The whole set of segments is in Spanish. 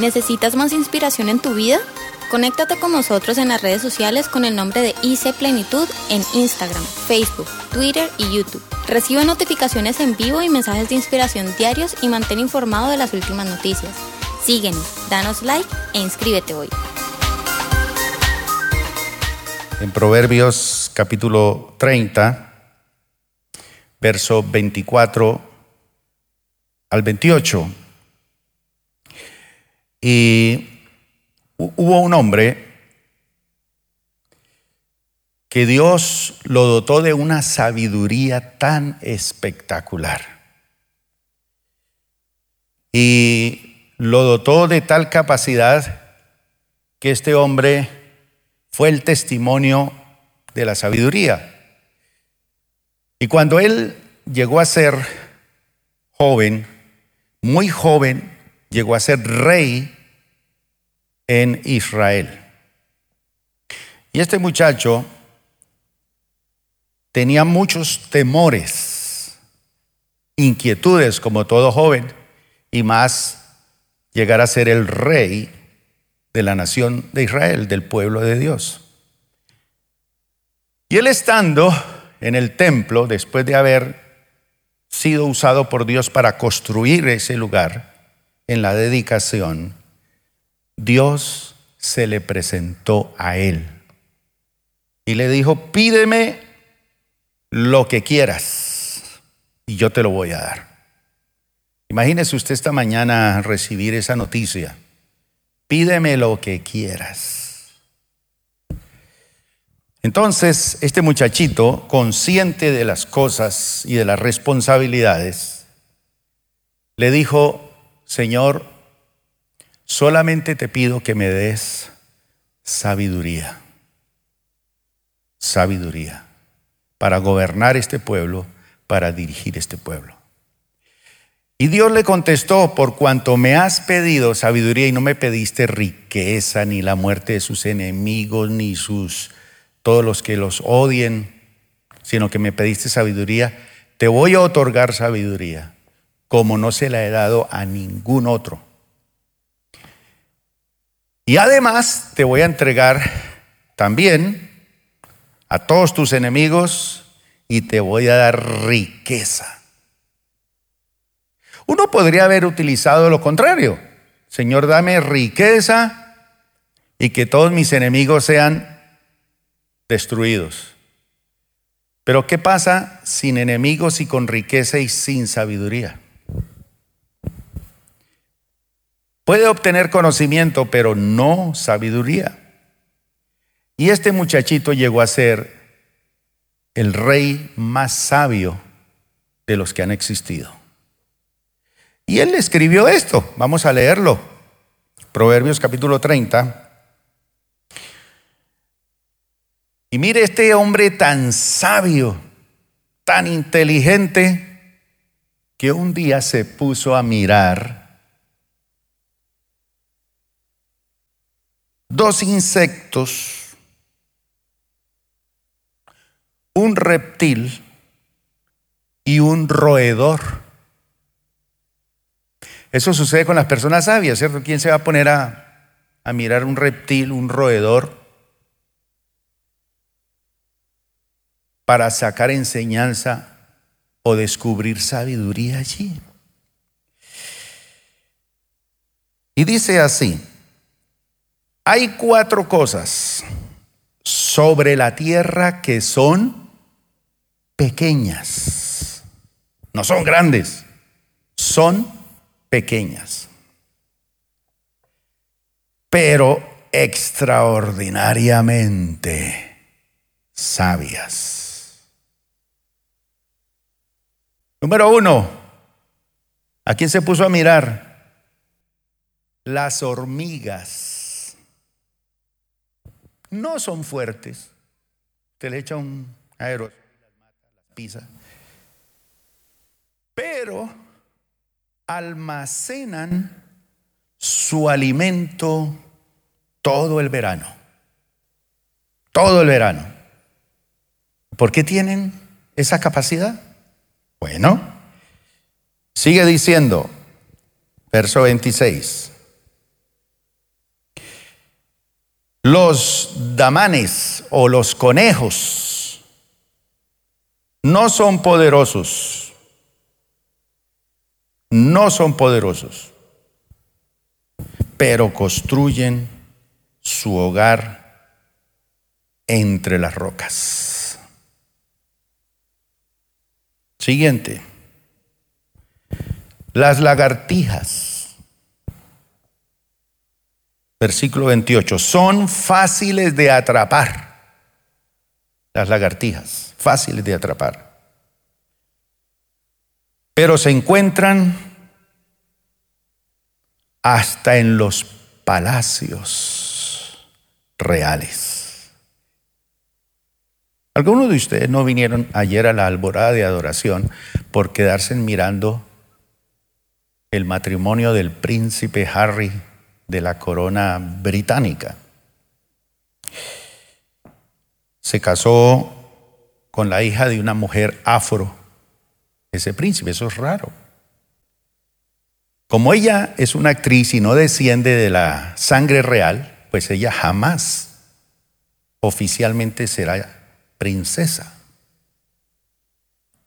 ¿Necesitas más inspiración en tu vida? Conéctate con nosotros en las redes sociales con el nombre de IC Plenitud en Instagram, Facebook, Twitter y YouTube. Recibe notificaciones en vivo y mensajes de inspiración diarios y mantén informado de las últimas noticias. Síguenos, danos like e inscríbete hoy. En Proverbios capítulo 30, verso 24 al 28. Y hubo un hombre que Dios lo dotó de una sabiduría tan espectacular. Y lo dotó de tal capacidad que este hombre fue el testimonio de la sabiduría. Y cuando él llegó a ser joven, muy joven, llegó a ser rey en Israel. Y este muchacho tenía muchos temores, inquietudes como todo joven, y más llegar a ser el rey de la nación de Israel, del pueblo de Dios. Y él estando en el templo, después de haber sido usado por Dios para construir ese lugar, en la dedicación, Dios se le presentó a él y le dijo, pídeme lo que quieras y yo te lo voy a dar. Imagínese usted esta mañana recibir esa noticia. Pídeme lo que quieras. Entonces, este muchachito, consciente de las cosas y de las responsabilidades, le dijo, Señor, solamente te pido que me des sabiduría, sabiduría, para gobernar este pueblo, para dirigir este pueblo. Y Dios le contestó, por cuanto me has pedido sabiduría y no me pediste riqueza, ni la muerte de sus enemigos, ni sus todos los que los odien, sino que me pediste sabiduría, te voy a otorgar sabiduría como no se la he dado a ningún otro. Y además te voy a entregar también a todos tus enemigos y te voy a dar riqueza. Uno podría haber utilizado lo contrario. Señor, dame riqueza y que todos mis enemigos sean destruidos. Pero ¿qué pasa sin enemigos y con riqueza y sin sabiduría? Puede obtener conocimiento, pero no sabiduría. Y este muchachito llegó a ser el rey más sabio de los que han existido. Y él escribió esto, vamos a leerlo. Proverbios capítulo 30. Y mire este hombre tan sabio, tan inteligente, que un día se puso a mirar dos insectos, un reptil y un roedor. Eso sucede con las personas sabias, ¿cierto? ¿Quién se va a poner a, a mirar un reptil, un roedor, para sacar enseñanza o descubrir sabiduría allí? Y dice así, hay cuatro cosas sobre la tierra que son pequeñas. No son grandes, son pequeñas. Pero extraordinariamente sabias. Número uno, ¿a quién se puso a mirar? Las hormigas no son fuertes. Usted le echa un aerosol pisa. Pero almacenan su alimento todo el verano. Todo el verano. ¿Por qué tienen esa capacidad? Bueno, sigue diciendo, verso 26. Los damanes o los conejos no son poderosos. No son poderosos. Pero construyen su hogar entre las rocas. Siguiente. Las lagartijas. Versículo 28. Son fáciles de atrapar. Las lagartijas, fáciles de atrapar. Pero se encuentran hasta en los palacios reales. Algunos de ustedes no vinieron ayer a la alborada de adoración por quedarse mirando el matrimonio del príncipe Harry de la corona británica. Se casó con la hija de una mujer afro, ese príncipe, eso es raro. Como ella es una actriz y no desciende de la sangre real, pues ella jamás oficialmente será princesa.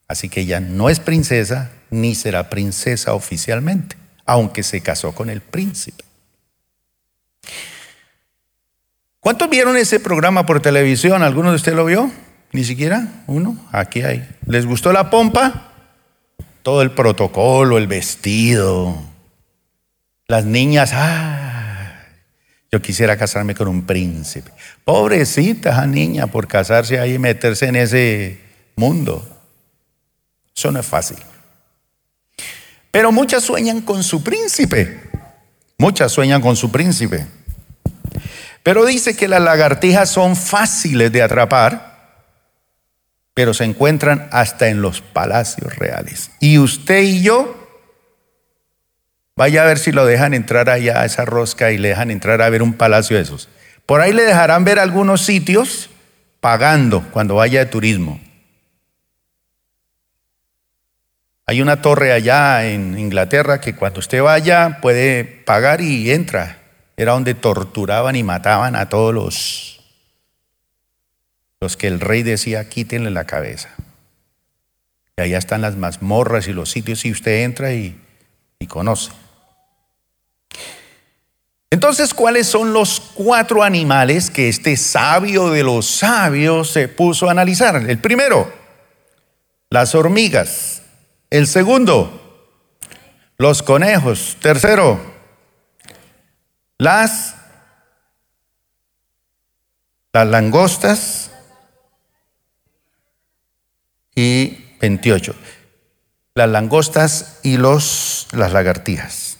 Así que ella no es princesa ni será princesa oficialmente, aunque se casó con el príncipe. ¿Cuántos vieron ese programa por televisión? ¿Alguno de ustedes lo vio? ¿Ni siquiera? ¿Uno? Aquí hay. ¿Les gustó la pompa? Todo el protocolo, el vestido. Las niñas, ah, yo quisiera casarme con un príncipe. Pobrecita esa niña por casarse ahí y meterse en ese mundo. Eso no es fácil. Pero muchas sueñan con su príncipe. Muchas sueñan con su príncipe. Pero dice que las lagartijas son fáciles de atrapar, pero se encuentran hasta en los palacios reales. Y usted y yo, vaya a ver si lo dejan entrar allá a esa rosca y le dejan entrar a ver un palacio de esos. Por ahí le dejarán ver algunos sitios pagando cuando vaya de turismo. Hay una torre allá en Inglaterra que cuando usted vaya puede pagar y entra. Era donde torturaban y mataban a todos los, los que el rey decía quítenle la cabeza. Y allá están las mazmorras y los sitios y usted entra y, y conoce. Entonces, ¿cuáles son los cuatro animales que este sabio de los sabios se puso a analizar? El primero, las hormigas. El segundo, los conejos. Tercero, las, las langostas. Y 28. Las langostas y los, las lagartijas.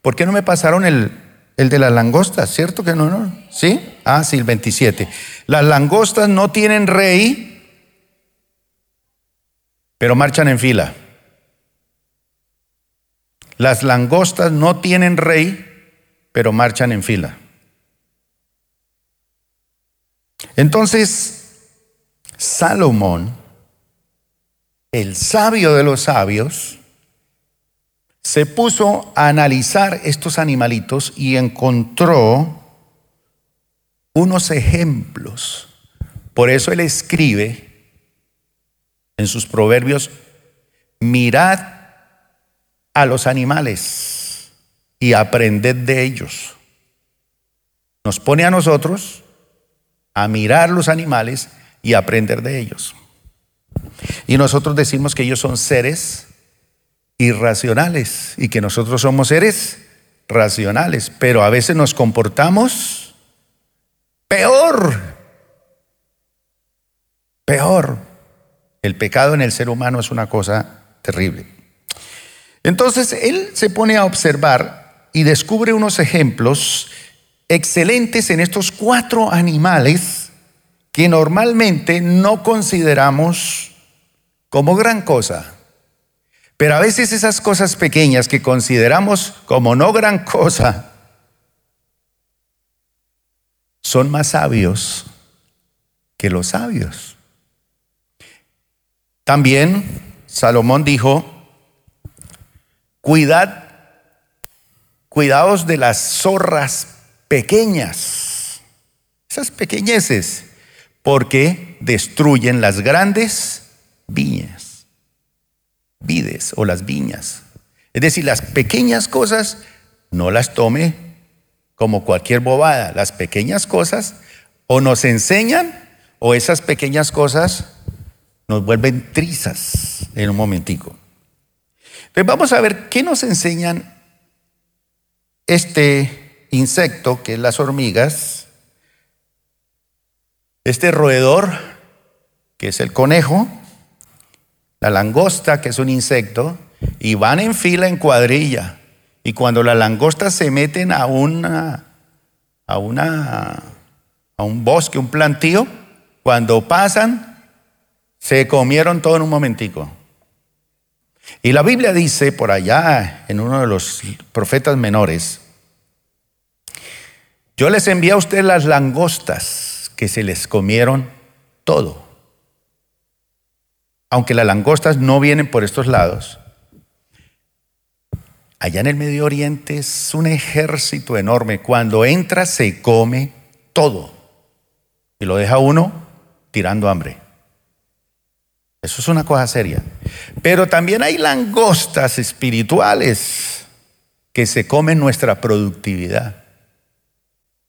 ¿Por qué no me pasaron el, el de las langostas? ¿Cierto que no, no? ¿Sí? Ah, sí, el 27. Las langostas no tienen rey pero marchan en fila. Las langostas no tienen rey, pero marchan en fila. Entonces, Salomón, el sabio de los sabios, se puso a analizar estos animalitos y encontró unos ejemplos. Por eso él escribe en sus proverbios, mirad a los animales y aprended de ellos. Nos pone a nosotros a mirar los animales y aprender de ellos. Y nosotros decimos que ellos son seres irracionales y que nosotros somos seres racionales, pero a veces nos comportamos peor, peor. El pecado en el ser humano es una cosa terrible. Entonces, él se pone a observar y descubre unos ejemplos excelentes en estos cuatro animales que normalmente no consideramos como gran cosa. Pero a veces esas cosas pequeñas que consideramos como no gran cosa son más sabios que los sabios. También Salomón dijo, cuidad, cuidaos de las zorras pequeñas, esas pequeñeces, porque destruyen las grandes viñas, vides o las viñas. Es decir, las pequeñas cosas no las tome como cualquier bobada. Las pequeñas cosas o nos enseñan o esas pequeñas cosas nos vuelven trizas en un momentico. Entonces vamos a ver qué nos enseñan este insecto, que es las hormigas, este roedor, que es el conejo, la langosta, que es un insecto, y van en fila, en cuadrilla. Y cuando las langostas se meten a una, a una, a un bosque, un plantío, cuando pasan, se comieron todo en un momentico. Y la Biblia dice por allá en uno de los profetas menores, yo les envié a ustedes las langostas que se les comieron todo. Aunque las langostas no vienen por estos lados, allá en el Medio Oriente es un ejército enorme. Cuando entra se come todo y lo deja uno tirando hambre. Eso es una cosa seria. Pero también hay langostas espirituales que se comen nuestra productividad.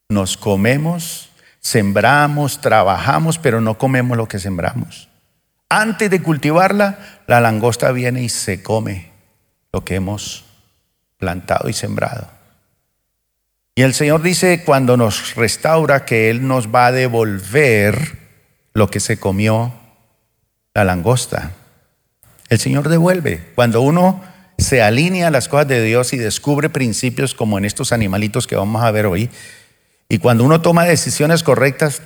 Nos comemos, sembramos, trabajamos, pero no comemos lo que sembramos. Antes de cultivarla, la langosta viene y se come lo que hemos plantado y sembrado. Y el Señor dice cuando nos restaura que Él nos va a devolver lo que se comió la langosta. El Señor devuelve. Cuando uno se alinea a las cosas de Dios y descubre principios como en estos animalitos que vamos a ver hoy, y cuando uno toma decisiones correctas,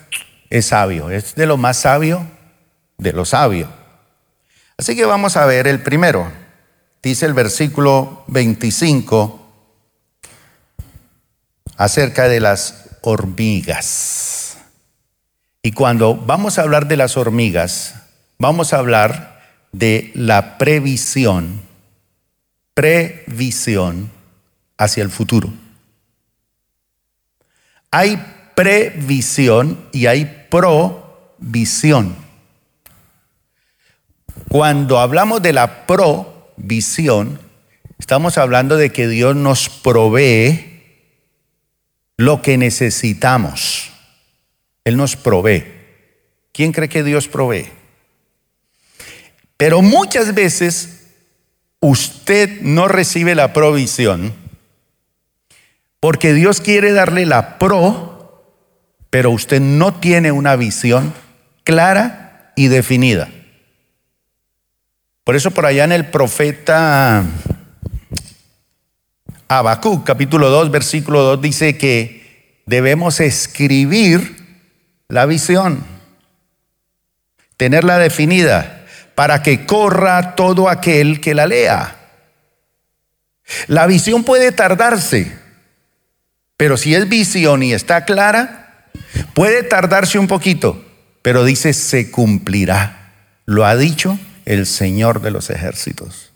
es sabio, es de lo más sabio de lo sabio. Así que vamos a ver el primero. Dice el versículo 25 acerca de las hormigas. Y cuando vamos a hablar de las hormigas, vamos a hablar de la previsión, previsión hacia el futuro. Hay previsión y hay provisión. Cuando hablamos de la provisión, estamos hablando de que Dios nos provee lo que necesitamos. Él nos provee. ¿Quién cree que Dios provee? Pero muchas veces usted no recibe la provisión porque Dios quiere darle la pro, pero usted no tiene una visión clara y definida. Por eso por allá en el profeta Habacuc, capítulo 2, versículo 2, dice que debemos escribir la visión, tenerla definida para que corra todo aquel que la lea. La visión puede tardarse, pero si es visión y está clara, puede tardarse un poquito, pero dice se cumplirá. Lo ha dicho el Señor de los ejércitos.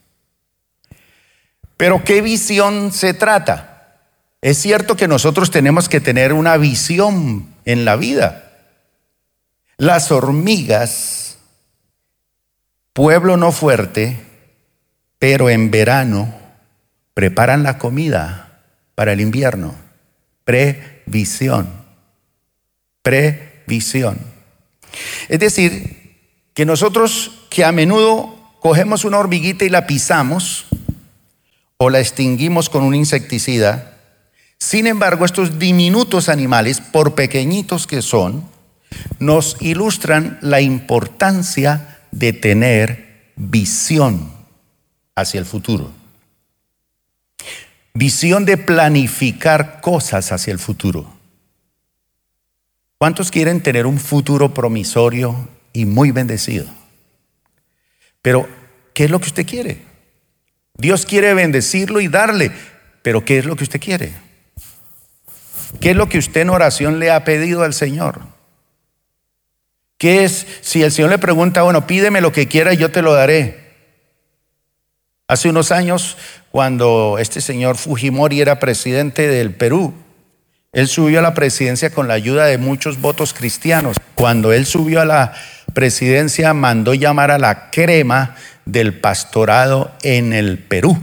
Pero ¿qué visión se trata? Es cierto que nosotros tenemos que tener una visión en la vida. Las hormigas Pueblo no fuerte, pero en verano preparan la comida para el invierno. Previsión. Previsión. Es decir, que nosotros que a menudo cogemos una hormiguita y la pisamos o la extinguimos con un insecticida, sin embargo estos diminutos animales, por pequeñitos que son, nos ilustran la importancia de tener visión hacia el futuro. Visión de planificar cosas hacia el futuro. ¿Cuántos quieren tener un futuro promisorio y muy bendecido? Pero, ¿qué es lo que usted quiere? Dios quiere bendecirlo y darle, pero ¿qué es lo que usted quiere? ¿Qué es lo que usted en oración le ha pedido al Señor? ¿Qué es si el Señor le pregunta, bueno, pídeme lo que quiera y yo te lo daré? Hace unos años, cuando este señor Fujimori era presidente del Perú, Él subió a la presidencia con la ayuda de muchos votos cristianos. Cuando él subió a la presidencia, mandó llamar a la crema del pastorado en el Perú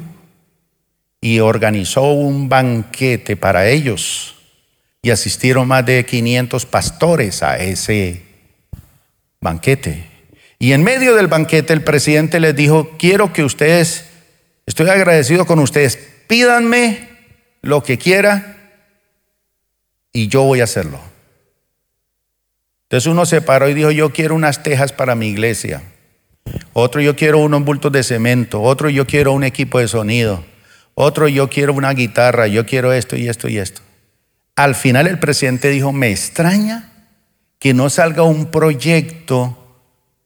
y organizó un banquete para ellos. Y asistieron más de 500 pastores a ese banquete. Y en medio del banquete el presidente les dijo, quiero que ustedes, estoy agradecido con ustedes, pídanme lo que quiera y yo voy a hacerlo. Entonces uno se paró y dijo, yo quiero unas tejas para mi iglesia. Otro, yo quiero unos bultos de cemento. Otro, yo quiero un equipo de sonido. Otro, yo quiero una guitarra. Yo quiero esto y esto y esto. Al final el presidente dijo, me extraña que no salga un proyecto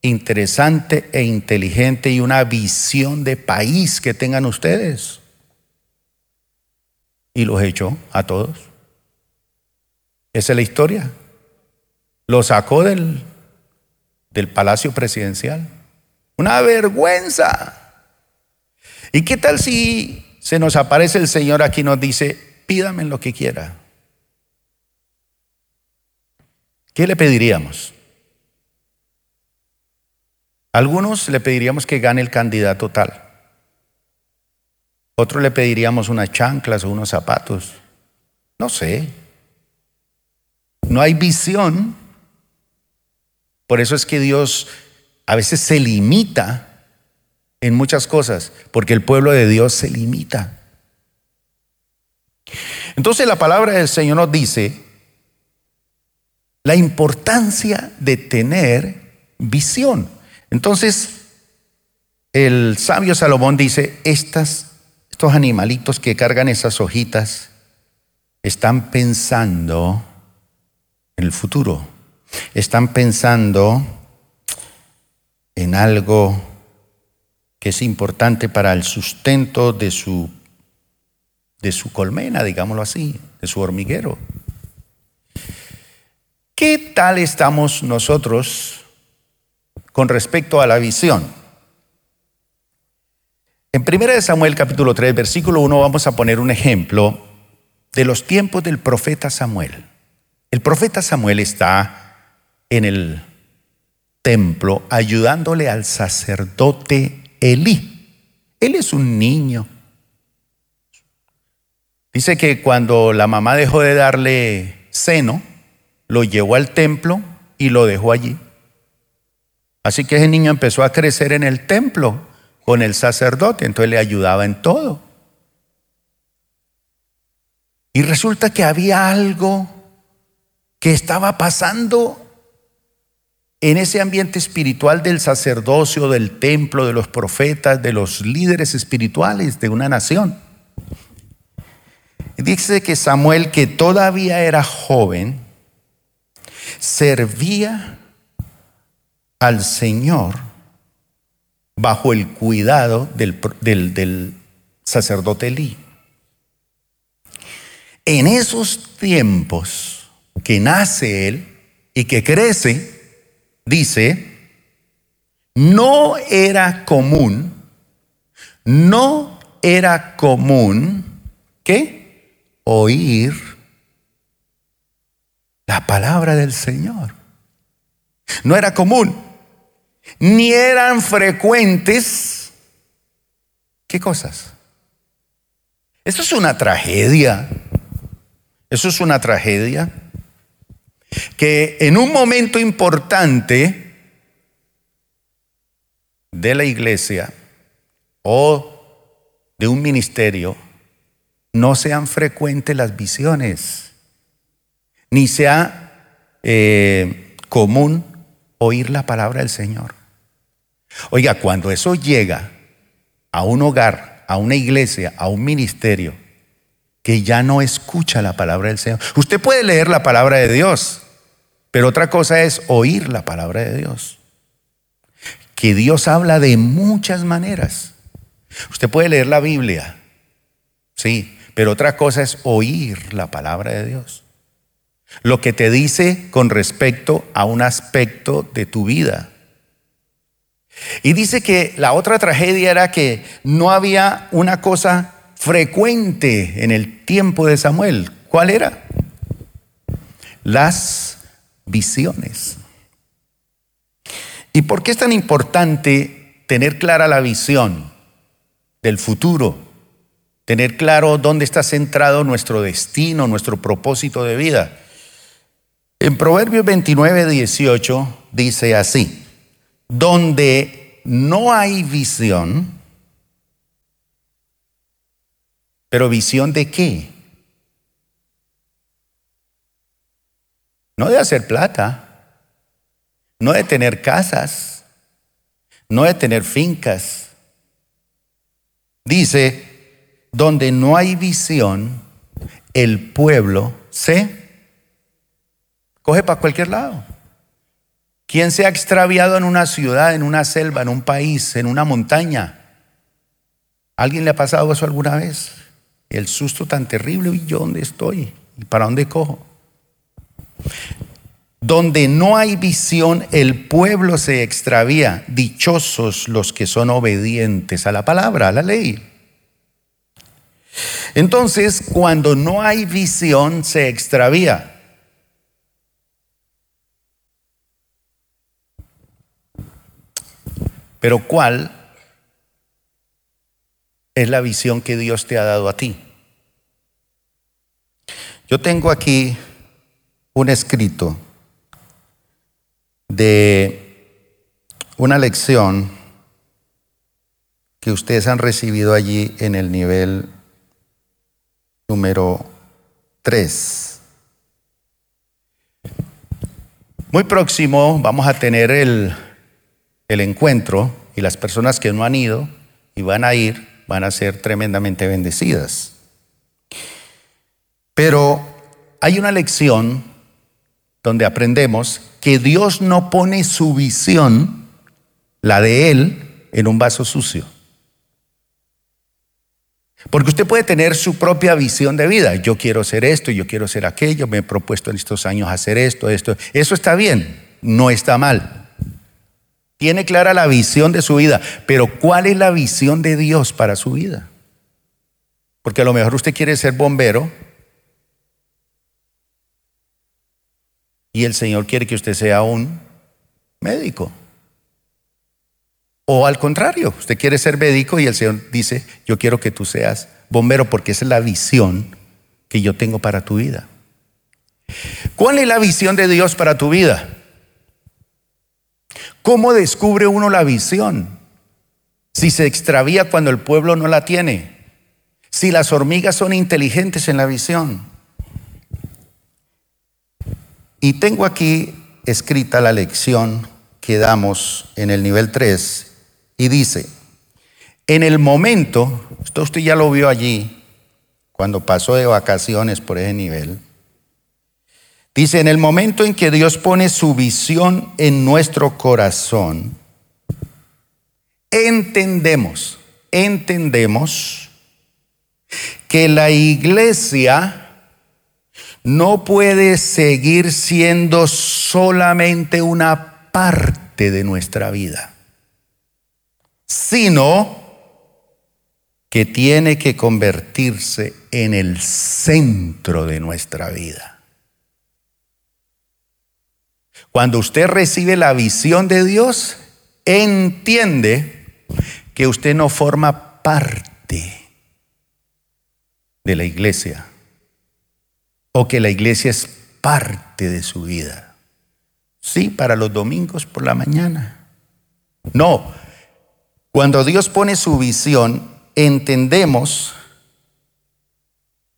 interesante e inteligente y una visión de país que tengan ustedes. Y los echó a todos. Esa es la historia. Lo sacó del, del palacio presidencial. Una vergüenza. ¿Y qué tal si se nos aparece el Señor aquí y nos dice, pídame lo que quiera? ¿Qué le pediríamos? Algunos le pediríamos que gane el candidato tal. Otros le pediríamos unas chanclas o unos zapatos. No sé. No hay visión. Por eso es que Dios a veces se limita en muchas cosas, porque el pueblo de Dios se limita. Entonces la palabra del Señor nos dice la importancia de tener visión. Entonces, el sabio Salomón dice, estas, estos animalitos que cargan esas hojitas están pensando en el futuro, están pensando en algo que es importante para el sustento de su, de su colmena, digámoslo así, de su hormiguero. ¿Qué tal estamos nosotros con respecto a la visión? En 1 Samuel capítulo 3, versículo 1 vamos a poner un ejemplo de los tiempos del profeta Samuel. El profeta Samuel está en el templo ayudándole al sacerdote Elí. Él es un niño. Dice que cuando la mamá dejó de darle seno, lo llevó al templo y lo dejó allí. Así que ese niño empezó a crecer en el templo con el sacerdote, entonces le ayudaba en todo. Y resulta que había algo que estaba pasando en ese ambiente espiritual del sacerdocio, del templo, de los profetas, de los líderes espirituales de una nación. Dice que Samuel, que todavía era joven, servía al Señor bajo el cuidado del, sacerdote Elí. En esos tiempos que nace él y que crece, dice, no era común, no era común que oír la palabra del Señor. No era común, ni eran frecuentes. ¿Qué cosas? Eso es una tragedia. Eso es una tragedia que en un momento importante de la iglesia o de un ministerio no sean frecuentes las visiones, ni sea eh, común oír la palabra del Señor. Oiga, cuando eso llega a un hogar, a una iglesia, a un ministerio, que ya no escucha la palabra del Señor. Usted puede leer la palabra de Dios, pero otra cosa es oír la palabra de Dios. Que Dios habla de muchas maneras. Usted puede leer la Biblia, sí, pero otra cosa es oír la palabra de Dios. Lo que te dice con respecto a un aspecto de tu vida. Y dice que la otra tragedia era que no había una cosa frecuente en el tiempo de Samuel. ¿Cuál era? las visiones. ¿Y por qué es tan importante tener clara la visión del futuro? Tener claro dónde está centrado nuestro destino, nuestro propósito de vida. En Proverbios 29, 18 dice así, donde no hay visión, pero visión de qué? No de hacer plata, no de tener casas, no de tener fincas. Dice, donde no hay visión, el pueblo se coge para cualquier lado. ¿Quién se ha extraviado en una ciudad, en una selva, en un país, en una montaña? ¿Alguien le ha pasado eso alguna vez? El susto tan terrible, ¿y yo dónde estoy? ¿Y para dónde cojo? Donde no hay visión, el pueblo se extravía. Dichosos los que son obedientes a la palabra, a la ley. Entonces, cuando no hay visión, se extravía. Pero ¿cuál es la visión que Dios te ha dado a ti? Yo tengo aquí un escrito de una lección que ustedes han recibido allí en el nivel número 3. Muy próximo vamos a tener el, el encuentro y las personas que no han ido y van a ir van a ser tremendamente bendecidas. Pero hay una lección donde aprendemos que Dios no pone su visión, la de Él, en un vaso sucio. Porque usted puede tener su propia visión de vida. Yo quiero ser esto, yo quiero ser aquello, me he propuesto en estos años hacer esto, esto. Eso está bien, no está mal. Tiene clara la visión de su vida, pero ¿cuál es la visión de Dios para su vida? Porque a lo mejor usted quiere ser bombero, y el Señor quiere que usted sea un médico. O al contrario, usted quiere ser médico y el Señor dice, yo quiero que tú seas bombero porque esa es la visión que yo tengo para tu vida. ¿Cuál es la visión de Dios para tu vida? ¿Cómo descubre uno la visión? Si se extravía cuando el pueblo no la tiene. Si las hormigas son inteligentes en la visión. Y tengo aquí escrita la lección que damos en el nivel 3 y dice, en el momento, esto usted ya lo vio allí, cuando pasó de vacaciones por ese nivel, dice, en el momento en que Dios pone su visión en nuestro corazón, entendemos, entendemos que la iglesia no puede seguir siendo solamente una parte de nuestra vida, sino que tiene que convertirse en el centro de nuestra vida. Cuando usted recibe la visión de Dios, entiende que usted no forma parte de la iglesia o que la iglesia es parte de su vida. Sí, para los domingos por la mañana. No, cuando Dios pone su visión, entendemos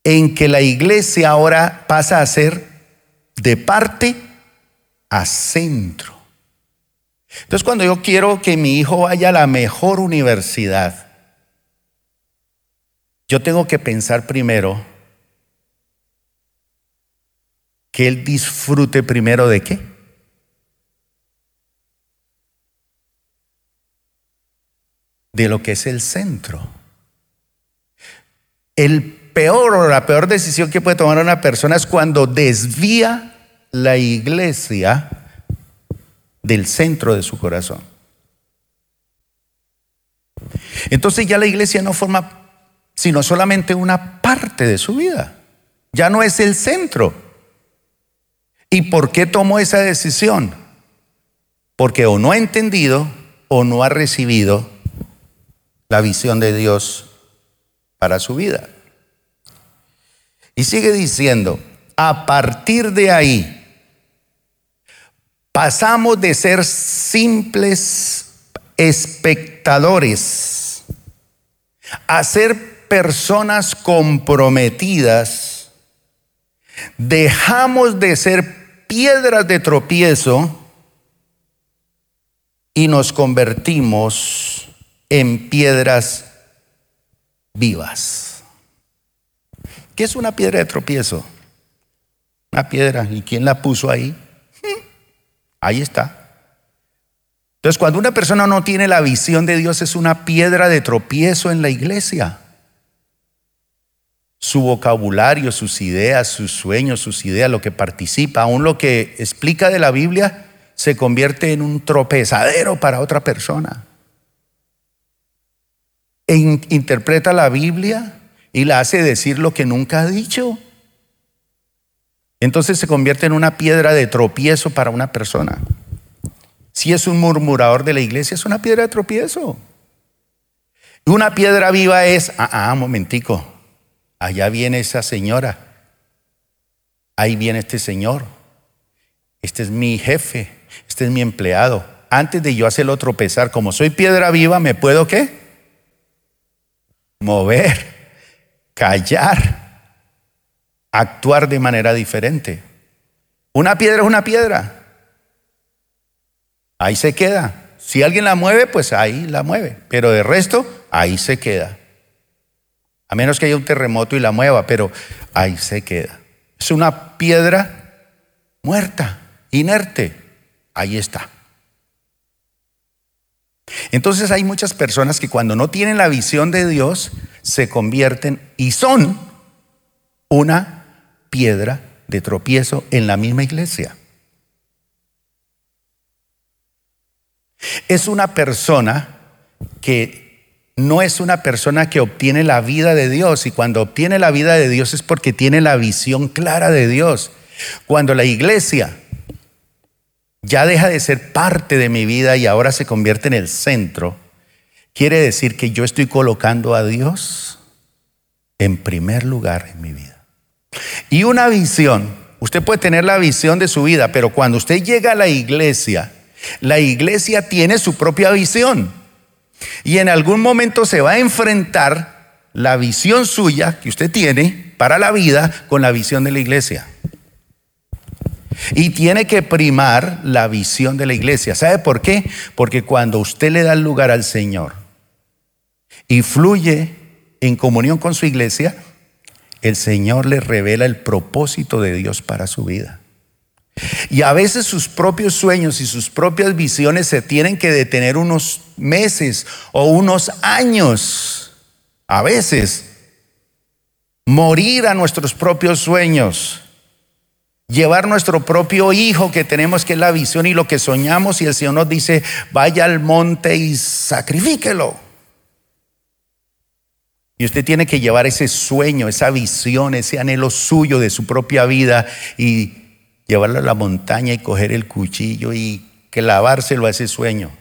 en que la iglesia ahora pasa a ser de parte a centro. Entonces cuando yo quiero que mi hijo vaya a la mejor universidad, yo tengo que pensar primero que él disfrute primero de qué? De lo que es el centro. El peor o la peor decisión que puede tomar una persona es cuando desvía la iglesia del centro de su corazón. Entonces ya la iglesia no forma sino solamente una parte de su vida. Ya no es el centro. ¿Y por qué tomó esa decisión? Porque o no ha entendido o no ha recibido la visión de Dios para su vida. Y sigue diciendo, a partir de ahí, pasamos de ser simples espectadores a ser personas comprometidas, dejamos de ser piedras de tropiezo y nos convertimos en piedras vivas. ¿Qué es una piedra de tropiezo? Una piedra. ¿Y quién la puso ahí? Ahí está. Entonces, cuando una persona no tiene la visión de Dios, es una piedra de tropiezo en la iglesia. Su vocabulario, sus ideas, sus sueños, sus ideas, lo que participa, aún lo que explica de la Biblia, se convierte en un tropezadero para otra persona. E interpreta la Biblia y la hace decir lo que nunca ha dicho. Entonces se convierte en una piedra de tropiezo para una persona. Si es un murmurador de la iglesia, es una piedra de tropiezo. Una piedra viva es, ah, ah, momentico, allá viene esa señora, ahí viene este señor, este es mi jefe, este es mi empleado. Antes de yo hacerlo tropezar, como soy piedra viva, ¿me puedo qué? Mover, callar actuar de manera diferente. Una piedra es una piedra. Ahí se queda. Si alguien la mueve, pues ahí la mueve. Pero de resto, ahí se queda. A menos que haya un terremoto y la mueva, pero ahí se queda. Es una piedra muerta, inerte. Ahí está. Entonces hay muchas personas que cuando no tienen la visión de Dios, se convierten y son una piedra de tropiezo en la misma iglesia. Es una persona que no es una persona que obtiene la vida de Dios y cuando obtiene la vida de Dios es porque tiene la visión clara de Dios. Cuando la iglesia ya deja de ser parte de mi vida y ahora se convierte en el centro, quiere decir que yo estoy colocando a Dios en primer lugar en mi vida. Y una visión, usted puede tener la visión de su vida, pero cuando usted llega a la iglesia, la iglesia tiene su propia visión. Y en algún momento se va a enfrentar la visión suya que usted tiene para la vida con la visión de la iglesia. Y tiene que primar la visión de la iglesia. ¿Sabe por qué? Porque cuando usted le da lugar al Señor y fluye en comunión con su iglesia, el Señor le revela el propósito de Dios para su vida. Y a veces sus propios sueños y sus propias visiones se tienen que detener unos meses o unos años. A veces morir a nuestros propios sueños. Llevar nuestro propio hijo que tenemos que es la visión y lo que soñamos y el Señor nos dice, vaya al monte y sacrifíquelo. Y usted tiene que llevar ese sueño, esa visión, ese anhelo suyo de su propia vida y llevarlo a la montaña y coger el cuchillo y clavárselo a ese sueño.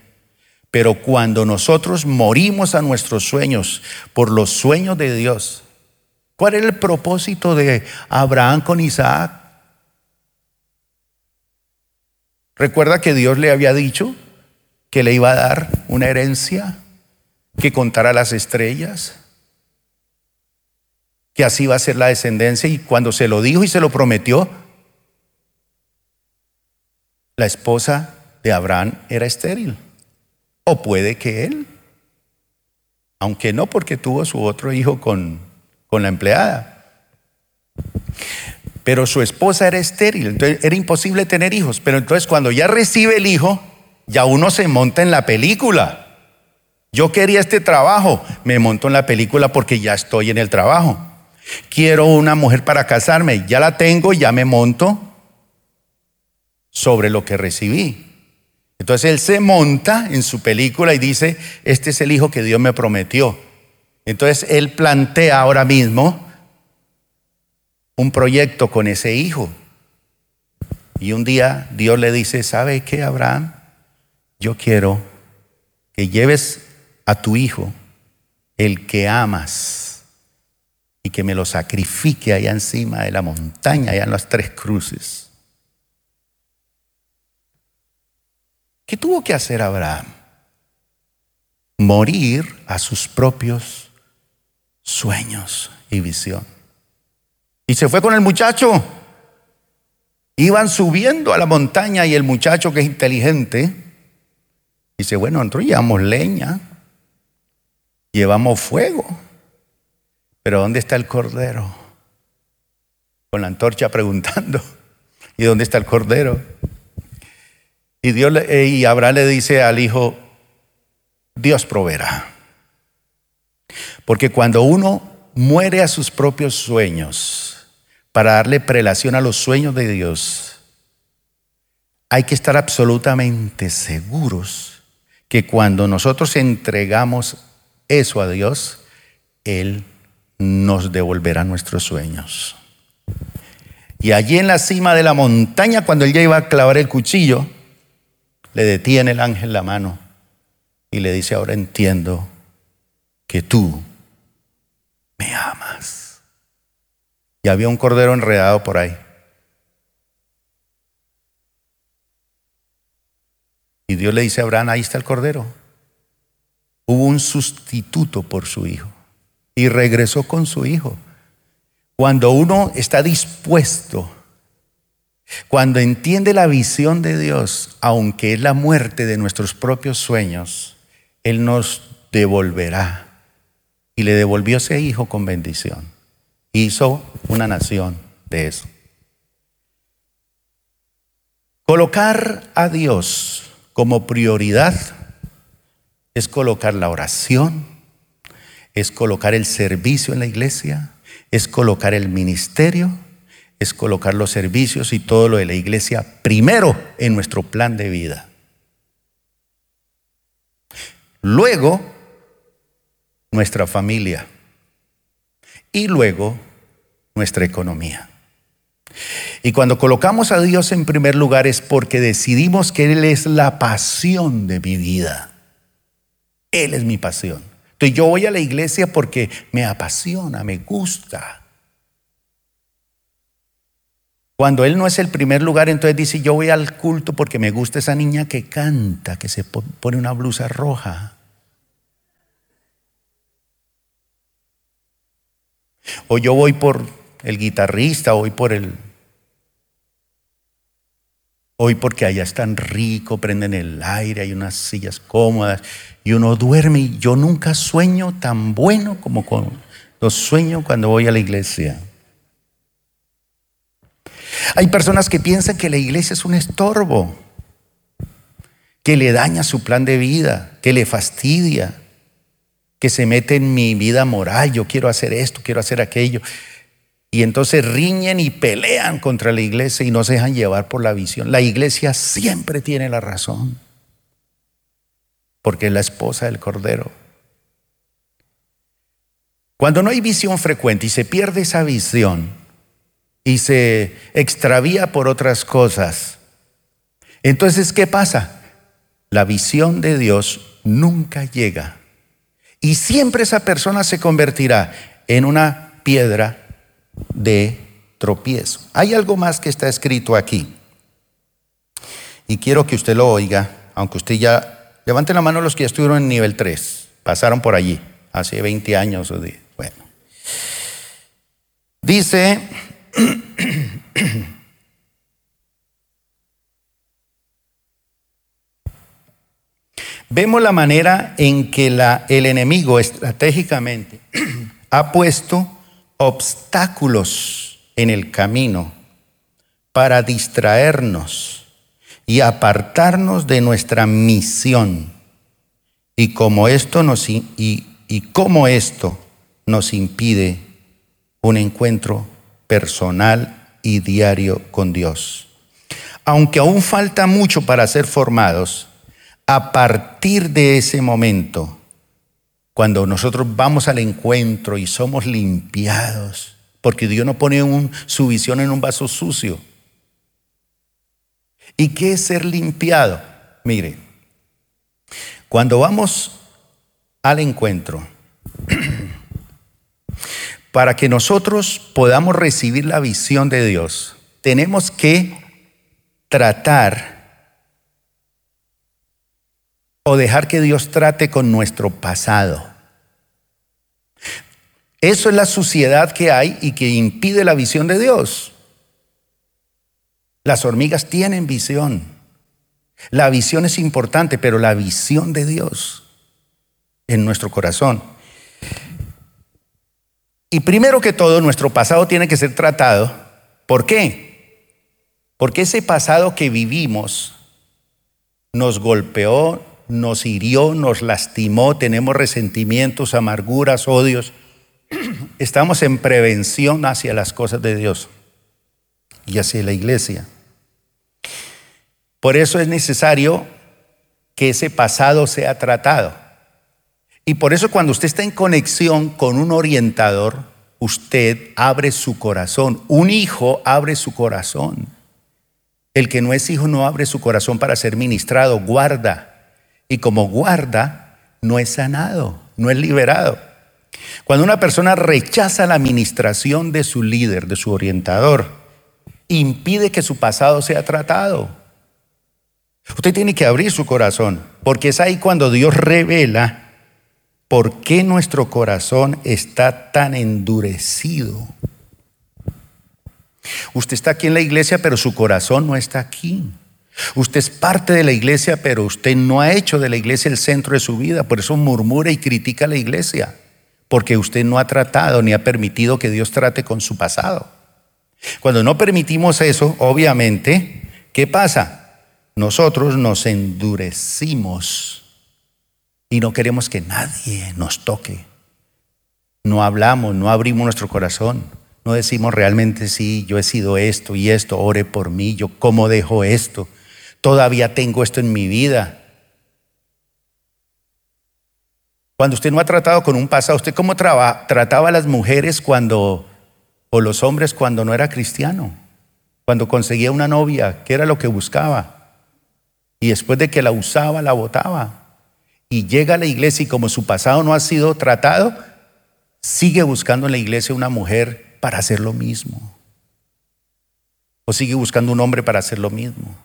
Pero cuando nosotros morimos a nuestros sueños por los sueños de Dios, ¿cuál era el propósito de Abraham con Isaac? Recuerda que Dios le había dicho que le iba a dar una herencia, que contara las estrellas, que así va a ser la descendencia y cuando se lo dijo y se lo prometió, la esposa de Abraham era estéril. O puede que él, aunque no porque tuvo su otro hijo con, con la empleada. Pero su esposa era estéril, entonces era imposible tener hijos. Pero entonces cuando ya recibe el hijo, ya uno se monta en la película. Yo quería este trabajo, me monto en la película porque ya estoy en el trabajo. Quiero una mujer para casarme, ya la tengo, ya me monto sobre lo que recibí. Entonces él se monta en su película y dice, este es el hijo que Dios me prometió. Entonces él plantea ahora mismo un proyecto con ese hijo. Y un día Dios le dice, ¿sabe qué, Abraham? Yo quiero que lleves a tu hijo, el que amas, y que me lo sacrifique allá encima de la montaña, allá en las tres cruces. ¿Qué tuvo que hacer Abraham? Morir a sus propios sueños y visión. Y se fue con el muchacho. Iban subiendo a la montaña y el muchacho que es inteligente dice, bueno, nosotros llevamos leña, llevamos fuego, pero ¿dónde está el cordero? Con la antorcha preguntando, ¿y dónde está el cordero? Y, Dios, y Abraham le dice al hijo, Dios proveerá. Porque cuando uno muere a sus propios sueños, para darle prelación a los sueños de Dios, hay que estar absolutamente seguros que cuando nosotros entregamos eso a Dios, Él nos devolverá nuestros sueños. Y allí en la cima de la montaña, cuando él ya iba a clavar el cuchillo, le detiene el ángel la mano y le dice, ahora entiendo que tú me amas y había un cordero enredado por ahí. Y Dios le dice a Abraham, ahí está el cordero. Hubo un sustituto por su hijo y regresó con su hijo. Cuando uno está dispuesto, cuando entiende la visión de Dios, aunque es la muerte de nuestros propios sueños, Él nos devolverá. Y le devolvió ese hijo con bendición hizo una nación de eso. Colocar a Dios como prioridad es colocar la oración, es colocar el servicio en la iglesia, es colocar el ministerio, es colocar los servicios y todo lo de la iglesia primero en nuestro plan de vida. Luego, nuestra familia. Y luego, nuestra economía. Y cuando colocamos a Dios en primer lugar es porque decidimos que Él es la pasión de mi vida. Él es mi pasión. Entonces yo voy a la iglesia porque me apasiona, me gusta. Cuando Él no es el primer lugar, entonces dice, yo voy al culto porque me gusta esa niña que canta, que se pone una blusa roja. O yo voy por el guitarrista, hoy por el... Hoy porque allá es tan rico, prenden el aire, hay unas sillas cómodas y uno duerme y yo nunca sueño tan bueno como con los sueño cuando voy a la iglesia. Hay personas que piensan que la iglesia es un estorbo, que le daña su plan de vida, que le fastidia, que se mete en mi vida moral, yo quiero hacer esto, quiero hacer aquello. Y entonces riñen y pelean contra la iglesia y no se dejan llevar por la visión. La iglesia siempre tiene la razón, porque es la esposa del Cordero. Cuando no hay visión frecuente y se pierde esa visión y se extravía por otras cosas, entonces ¿qué pasa? La visión de Dios nunca llega. Y siempre esa persona se convertirá en una piedra de tropiezo. Hay algo más que está escrito aquí. Y quiero que usted lo oiga, aunque usted ya... Levante la mano los que ya estuvieron en nivel 3, pasaron por allí, hace 20 años. Bueno. Dice... Vemos la manera en que la, el enemigo estratégicamente ha puesto obstáculos en el camino para distraernos y apartarnos de nuestra misión. Y como esto nos, y, esto nos impide un encuentro personal y diario con Dios. Aunque aún falta mucho para ser formados, a partir de ese momento cuando nosotros vamos al encuentro y somos limpiados, porque Dios no pone su visión en un vaso sucio. ¿Y qué es ser limpiado? Mire, cuando vamos al encuentro, para que nosotros podamos recibir la visión de Dios, tenemos que tratar o dejar que Dios trate con nuestro pasado. Eso es la suciedad que hay y que impide la visión de Dios. Las hormigas tienen visión. La visión es importante, pero la visión de Dios en nuestro corazón. Y primero que todo, nuestro pasado tiene que ser tratado. ¿Por qué? Porque ese pasado que vivimos nos golpeó, nos hirió, nos lastimó, tenemos resentimientos, amarguras, odios. Estamos en prevención hacia las cosas de Dios y hacia la iglesia. Por eso es necesario que ese pasado sea tratado. Y por eso cuando usted está en conexión con un orientador, usted abre su corazón. Un hijo abre su corazón. El que no es hijo no abre su corazón para ser ministrado, guarda. Y como guarda, no es sanado, no es liberado. Cuando una persona rechaza la administración de su líder, de su orientador, impide que su pasado sea tratado. Usted tiene que abrir su corazón, porque es ahí cuando Dios revela por qué nuestro corazón está tan endurecido. Usted está aquí en la iglesia, pero su corazón no está aquí. Usted es parte de la iglesia, pero usted no ha hecho de la iglesia el centro de su vida. Por eso murmura y critica a la iglesia, porque usted no ha tratado ni ha permitido que Dios trate con su pasado. Cuando no permitimos eso, obviamente, ¿qué pasa? nosotros nos endurecimos y no queremos que nadie nos toque. No hablamos, no abrimos nuestro corazón, no decimos realmente sí, yo he sido esto y esto, ore por mí, yo cómo dejo esto, todavía tengo esto en mi vida. Cuando usted no ha tratado con un pasado, ¿usted cómo trataba a las mujeres cuando, o los hombres cuando no era cristiano? Cuando conseguía una novia, ¿qué era lo que buscaba? Y después de que la usaba, la botaba. Y llega a la iglesia y como su pasado no ha sido tratado, sigue buscando en la iglesia una mujer para hacer lo mismo. O sigue buscando un hombre para hacer lo mismo.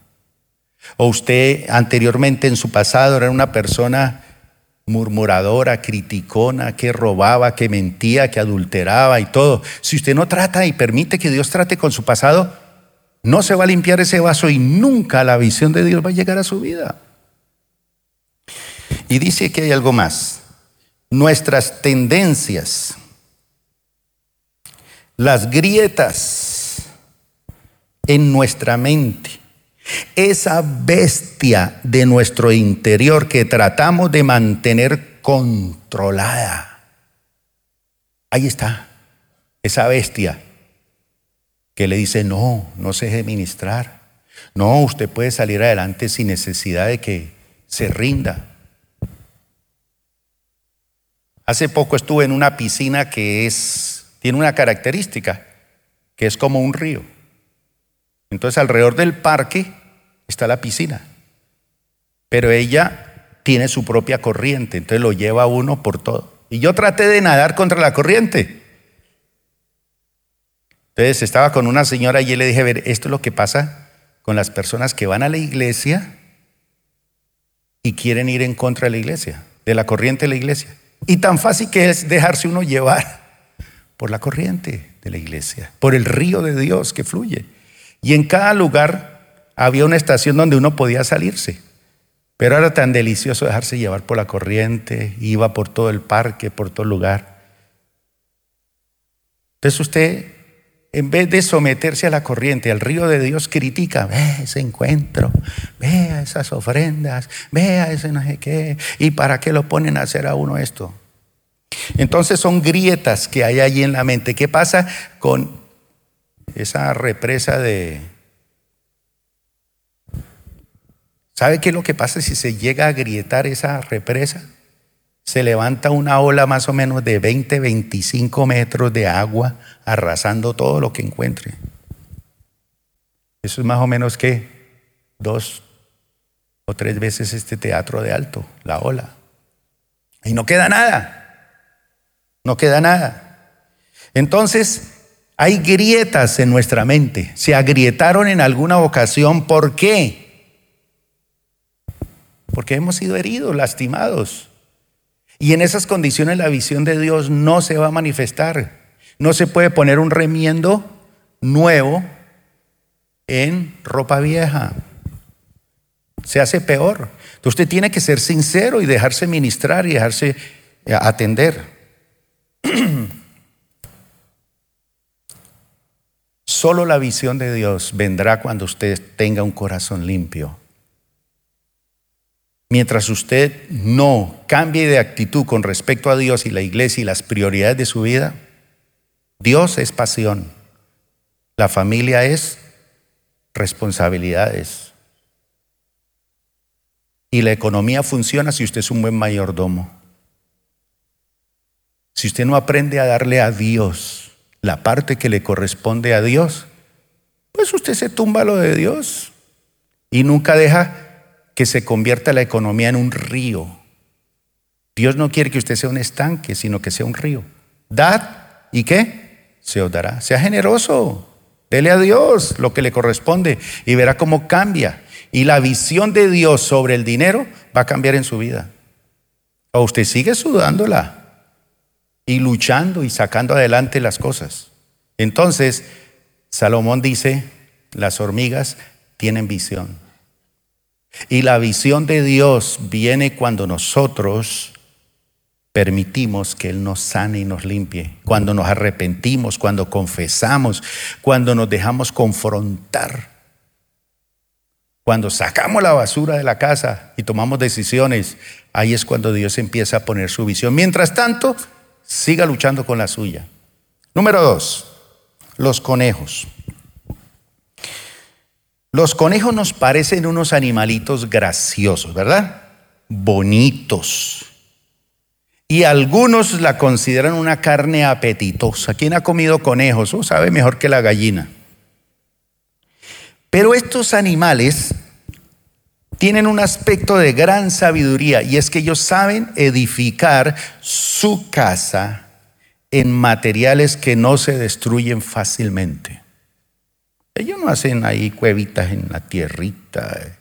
O usted anteriormente en su pasado era una persona murmuradora, criticona, que robaba, que mentía, que adulteraba y todo. Si usted no trata y permite que Dios trate con su pasado, no se va a limpiar ese vaso y nunca la visión de Dios va a llegar a su vida. Y dice que hay algo más. Nuestras tendencias, las grietas en nuestra mente, esa bestia de nuestro interior que tratamos de mantener controlada. Ahí está, esa bestia que le dice, no, no se deje ministrar. No, usted puede salir adelante sin necesidad de que se rinda. Hace poco estuve en una piscina que es, tiene una característica, que es como un río. Entonces alrededor del parque está la piscina, pero ella tiene su propia corriente, entonces lo lleva uno por todo. Y yo traté de nadar contra la corriente. Entonces estaba con una señora y le dije, ver, esto es lo que pasa con las personas que van a la iglesia y quieren ir en contra de la iglesia, de la corriente de la iglesia. Y tan fácil que es dejarse uno llevar por la corriente de la iglesia, por el río de Dios que fluye. Y en cada lugar había una estación donde uno podía salirse. Pero era tan delicioso dejarse llevar por la corriente, iba por todo el parque, por todo lugar. Entonces usted en vez de someterse a la corriente, al río de Dios, critica, ve ese encuentro, vea esas ofrendas, vea ese no sé qué, y para qué lo ponen a hacer a uno esto. Entonces son grietas que hay allí en la mente. ¿Qué pasa con esa represa de... ¿Sabe qué es lo que pasa si se llega a agrietar esa represa? se levanta una ola más o menos de 20, 25 metros de agua, arrasando todo lo que encuentre. Eso es más o menos que dos o tres veces este teatro de alto, la ola. Y no queda nada. No queda nada. Entonces, hay grietas en nuestra mente. Se agrietaron en alguna ocasión. ¿Por qué? Porque hemos sido heridos, lastimados. Y en esas condiciones la visión de Dios no se va a manifestar. No se puede poner un remiendo nuevo en ropa vieja. Se hace peor. Entonces usted tiene que ser sincero y dejarse ministrar y dejarse eh, atender. Solo la visión de Dios vendrá cuando usted tenga un corazón limpio. Mientras usted no cambie de actitud con respecto a Dios y la iglesia y las prioridades de su vida, Dios es pasión, la familia es responsabilidades. Y la economía funciona si usted es un buen mayordomo. Si usted no aprende a darle a Dios la parte que le corresponde a Dios, pues usted se tumba lo de Dios y nunca deja que se convierta la economía en un río. Dios no quiere que usted sea un estanque, sino que sea un río. Dad y qué? Se os dará. Sea generoso. Dele a Dios lo que le corresponde y verá cómo cambia. Y la visión de Dios sobre el dinero va a cambiar en su vida. O usted sigue sudándola y luchando y sacando adelante las cosas. Entonces, Salomón dice, las hormigas tienen visión. Y la visión de Dios viene cuando nosotros permitimos que Él nos sane y nos limpie, cuando nos arrepentimos, cuando confesamos, cuando nos dejamos confrontar, cuando sacamos la basura de la casa y tomamos decisiones, ahí es cuando Dios empieza a poner su visión. Mientras tanto, siga luchando con la suya. Número dos, los conejos. Los conejos nos parecen unos animalitos graciosos, ¿verdad? Bonitos y algunos la consideran una carne apetitosa. ¿Quién ha comido conejos? Oh, sabe mejor que la gallina. Pero estos animales tienen un aspecto de gran sabiduría y es que ellos saben edificar su casa en materiales que no se destruyen fácilmente. Ellos no hacen ahí cuevitas en la tierrita,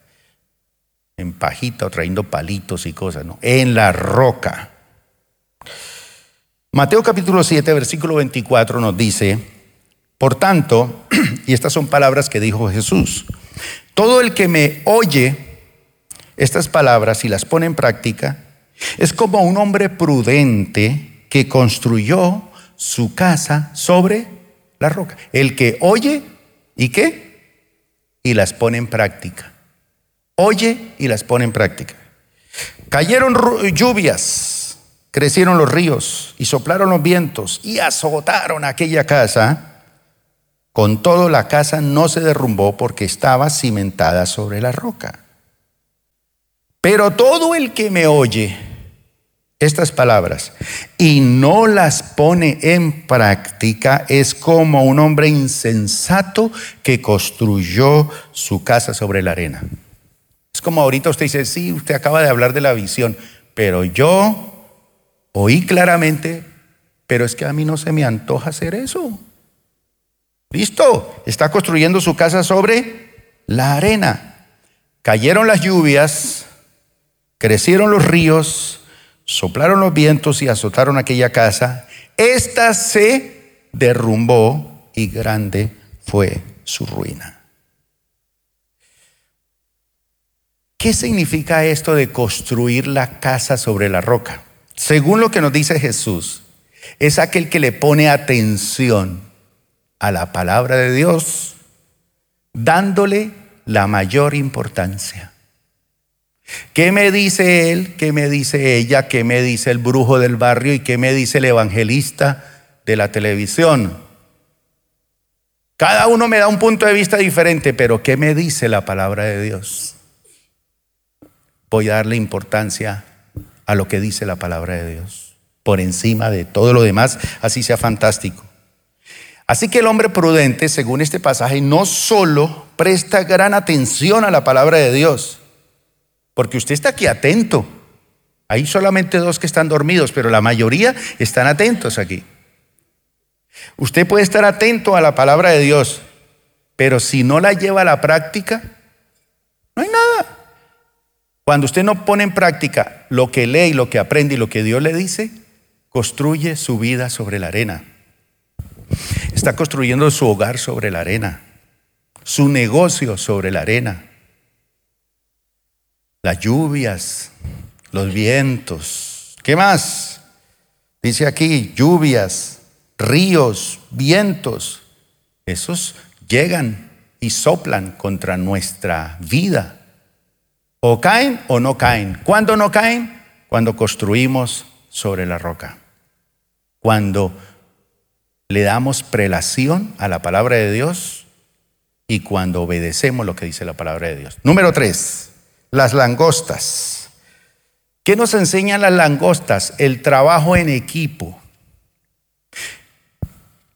en pajita o trayendo palitos y cosas, no, en la roca. Mateo capítulo 7, versículo 24 nos dice, por tanto, y estas son palabras que dijo Jesús, todo el que me oye estas palabras y las pone en práctica, es como un hombre prudente que construyó su casa sobre la roca. El que oye y qué? Y las pone en práctica. Oye y las pone en práctica. Cayeron lluvias Crecieron los ríos y soplaron los vientos y azotaron aquella casa. Con todo la casa no se derrumbó porque estaba cimentada sobre la roca. Pero todo el que me oye estas palabras y no las pone en práctica es como un hombre insensato que construyó su casa sobre la arena. Es como ahorita usted dice, sí, usted acaba de hablar de la visión, pero yo Oí claramente, pero es que a mí no se me antoja hacer eso. Listo, está construyendo su casa sobre la arena. Cayeron las lluvias, crecieron los ríos, soplaron los vientos y azotaron aquella casa. Esta se derrumbó y grande fue su ruina. ¿Qué significa esto de construir la casa sobre la roca? según lo que nos dice Jesús, es aquel que le pone atención a la palabra de Dios, dándole la mayor importancia. ¿Qué me dice él? ¿Qué me dice ella? ¿Qué me dice el brujo del barrio? ¿Y qué me dice el evangelista de la televisión? Cada uno me da un punto de vista diferente, pero ¿qué me dice la palabra de Dios? Voy a darle importancia a lo que dice la palabra de Dios, por encima de todo lo demás, así sea fantástico. Así que el hombre prudente, según este pasaje, no solo presta gran atención a la palabra de Dios. Porque usted está aquí atento. Hay solamente dos que están dormidos, pero la mayoría están atentos aquí. Usted puede estar atento a la palabra de Dios, pero si no la lleva a la práctica, no hay nada. Cuando usted no pone en práctica lo que lee y lo que aprende y lo que Dios le dice, construye su vida sobre la arena. Está construyendo su hogar sobre la arena, su negocio sobre la arena. Las lluvias, los vientos. ¿Qué más? Dice aquí, lluvias, ríos, vientos. Esos llegan y soplan contra nuestra vida. O caen o no caen. ¿Cuándo no caen? Cuando construimos sobre la roca. Cuando le damos prelación a la palabra de Dios y cuando obedecemos lo que dice la palabra de Dios. Número tres, las langostas. ¿Qué nos enseñan las langostas? El trabajo en equipo.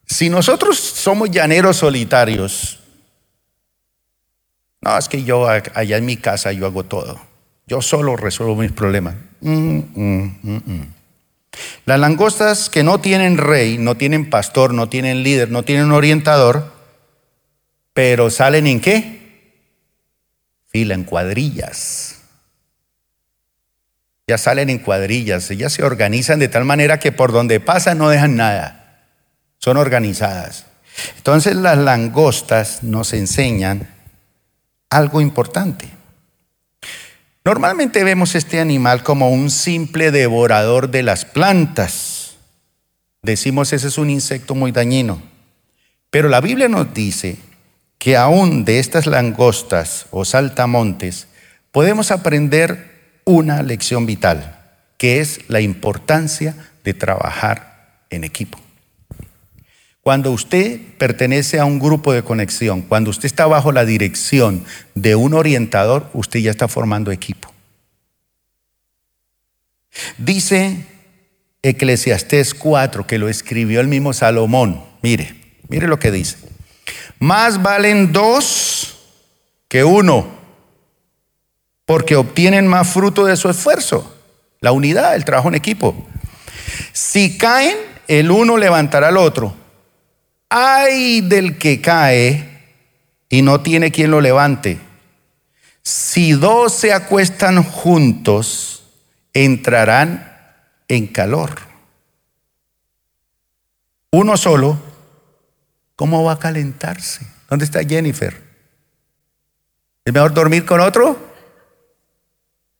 Si nosotros somos llaneros solitarios, no, es que yo allá en mi casa yo hago todo. Yo solo resuelvo mis problemas. Mm, mm, mm, las langostas que no tienen rey, no tienen pastor, no tienen líder, no tienen orientador, pero salen en qué? En cuadrillas. Ya salen en cuadrillas, ellas se organizan de tal manera que por donde pasan no dejan nada. Son organizadas. Entonces las langostas nos enseñan algo importante. Normalmente vemos este animal como un simple devorador de las plantas. Decimos ese es un insecto muy dañino. Pero la Biblia nos dice que aún de estas langostas o saltamontes podemos aprender una lección vital, que es la importancia de trabajar en equipo. Cuando usted pertenece a un grupo de conexión, cuando usted está bajo la dirección de un orientador, usted ya está formando equipo. Dice Eclesiastés 4, que lo escribió el mismo Salomón. Mire, mire lo que dice. Más valen dos que uno, porque obtienen más fruto de su esfuerzo. La unidad, el trabajo en equipo. Si caen, el uno levantará al otro ay del que cae y no tiene quien lo levante. Si dos se acuestan juntos, entrarán en calor. Uno solo, ¿cómo va a calentarse? ¿Dónde está Jennifer? ¿Es mejor dormir con otro?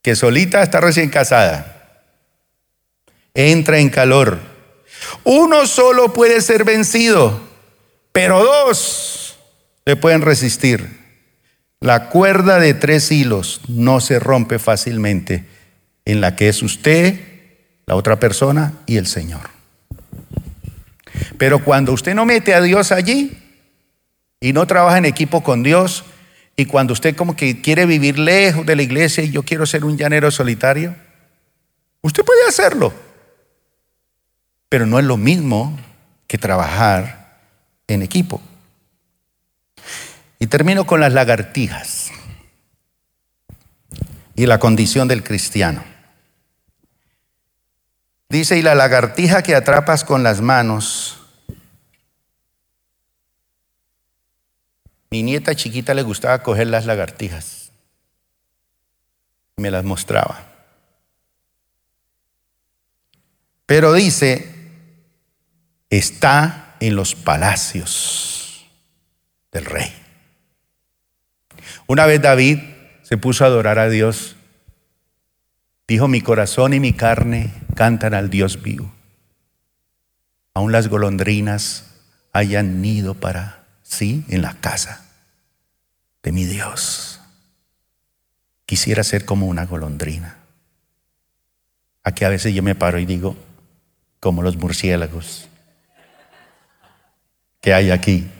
Que solita está recién casada. Entra en calor. Uno solo puede ser vencido pero dos le pueden resistir. La cuerda de tres hilos no se rompe fácilmente en la que es usted, la otra persona y el Señor. Pero cuando usted no mete a Dios allí y no trabaja en equipo con Dios, y cuando usted como que quiere vivir lejos de la iglesia y yo quiero ser un llanero solitario, usted puede hacerlo. Pero no es lo mismo que trabajar en equipo. Y termino con las lagartijas y la condición del cristiano. Dice, y la lagartija que atrapas con las manos, mi nieta chiquita le gustaba coger las lagartijas, me las mostraba. Pero dice, está en los palacios del rey. Una vez David se puso a adorar a Dios. Dijo, mi corazón y mi carne cantan al Dios vivo. Aún las golondrinas hayan nido para sí en la casa de mi Dios. Quisiera ser como una golondrina. Aquí a veces yo me paro y digo, como los murciélagos que hay aquí.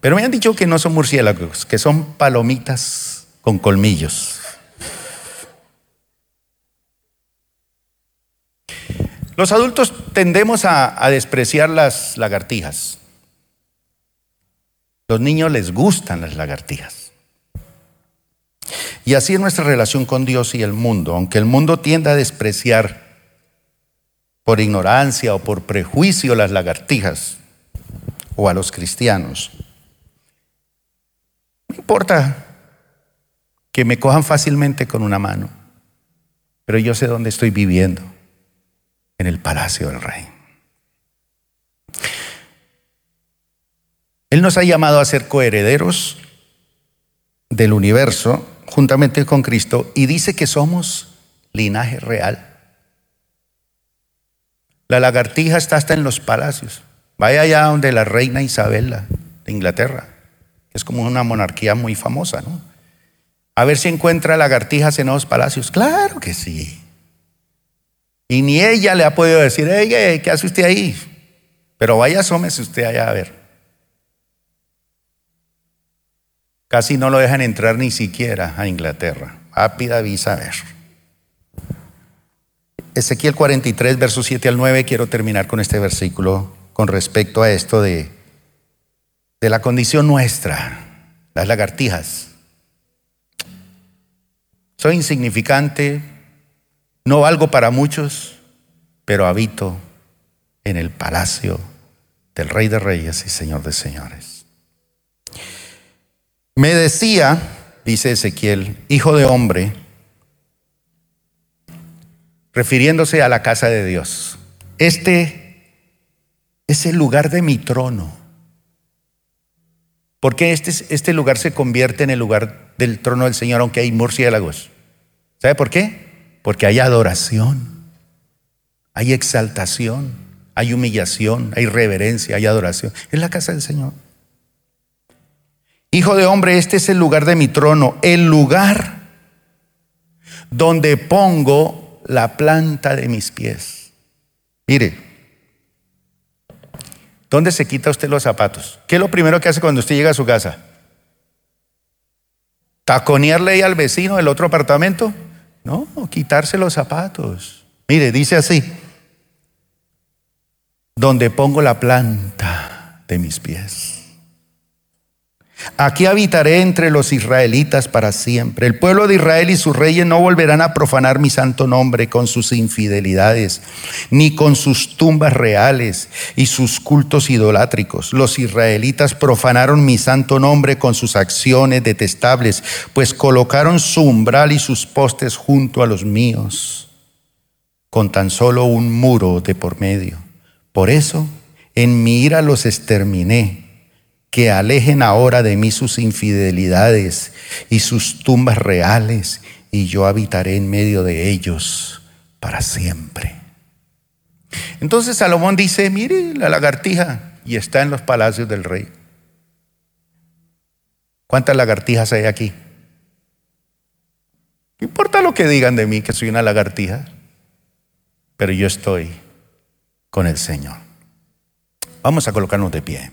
Pero me han dicho que no son murciélagos, que son palomitas con colmillos. Los adultos tendemos a, despreciar las lagartijas. Los niños les gustan las lagartijas. Y así es nuestra relación con Dios y el mundo. Aunque el mundo tienda a despreciar por ignorancia o por prejuicio las lagartijas o a los cristianos, no importa que me cojan fácilmente con una mano, pero yo sé dónde estoy viviendo, en el palacio del rey. Él nos ha llamado a ser coherederos del universo juntamente con Cristo y dice que somos linaje real. La lagartija está hasta en los palacios. Vaya allá donde la reina Isabela de Inglaterra, que es como una monarquía muy famosa, ¿no? A ver si encuentra lagartijas en los palacios. Claro que sí. Y ni ella le ha podido decir, hey, ¿qué hace usted ahí? Pero vaya, asómese usted allá a ver. Casi no lo dejan entrar ni siquiera a Inglaterra. Rápida visa a ver. Ezequiel 43, versos 7 al 9, quiero terminar con este versículo con respecto a esto de, de la condición nuestra, las lagartijas. Soy insignificante, no valgo para muchos, pero habito en el palacio del Rey de Reyes y Señor de Señores. Me decía, dice Ezequiel, hijo de hombre, refiriéndose a la casa de Dios, este es el lugar de mi trono. ¿Por qué este, este lugar se convierte en el lugar del trono del Señor, aunque hay murciélagos? ¿Sabe por qué? Porque hay adoración, hay exaltación, hay humillación, hay reverencia, hay adoración. Es la casa del Señor. Hijo de hombre, este es el lugar de mi trono, el lugar donde pongo la planta de mis pies. Mire, ¿dónde se quita usted los zapatos? ¿Qué es lo primero que hace cuando usted llega a su casa? ¿Taconearle ahí al vecino del otro apartamento? No, quitarse los zapatos. Mire, dice así, donde pongo la planta de mis pies. Aquí habitaré entre los israelitas para siempre. El pueblo de Israel y sus reyes no volverán a profanar mi santo nombre con sus infidelidades, ni con sus tumbas reales y sus cultos idolátricos. Los israelitas profanaron mi santo nombre con sus acciones detestables, pues colocaron su umbral y sus postes junto a los míos, con tan solo un muro de por medio. Por eso, en mi ira los exterminé que alejen ahora de mí sus infidelidades y sus tumbas reales, y yo habitaré en medio de ellos para siempre. Entonces Salomón dice, mire la lagartija, y está en los palacios del rey. ¿Cuántas lagartijas hay aquí? No importa lo que digan de mí, que soy una lagartija, pero yo estoy con el Señor. Vamos a colocarnos de pie.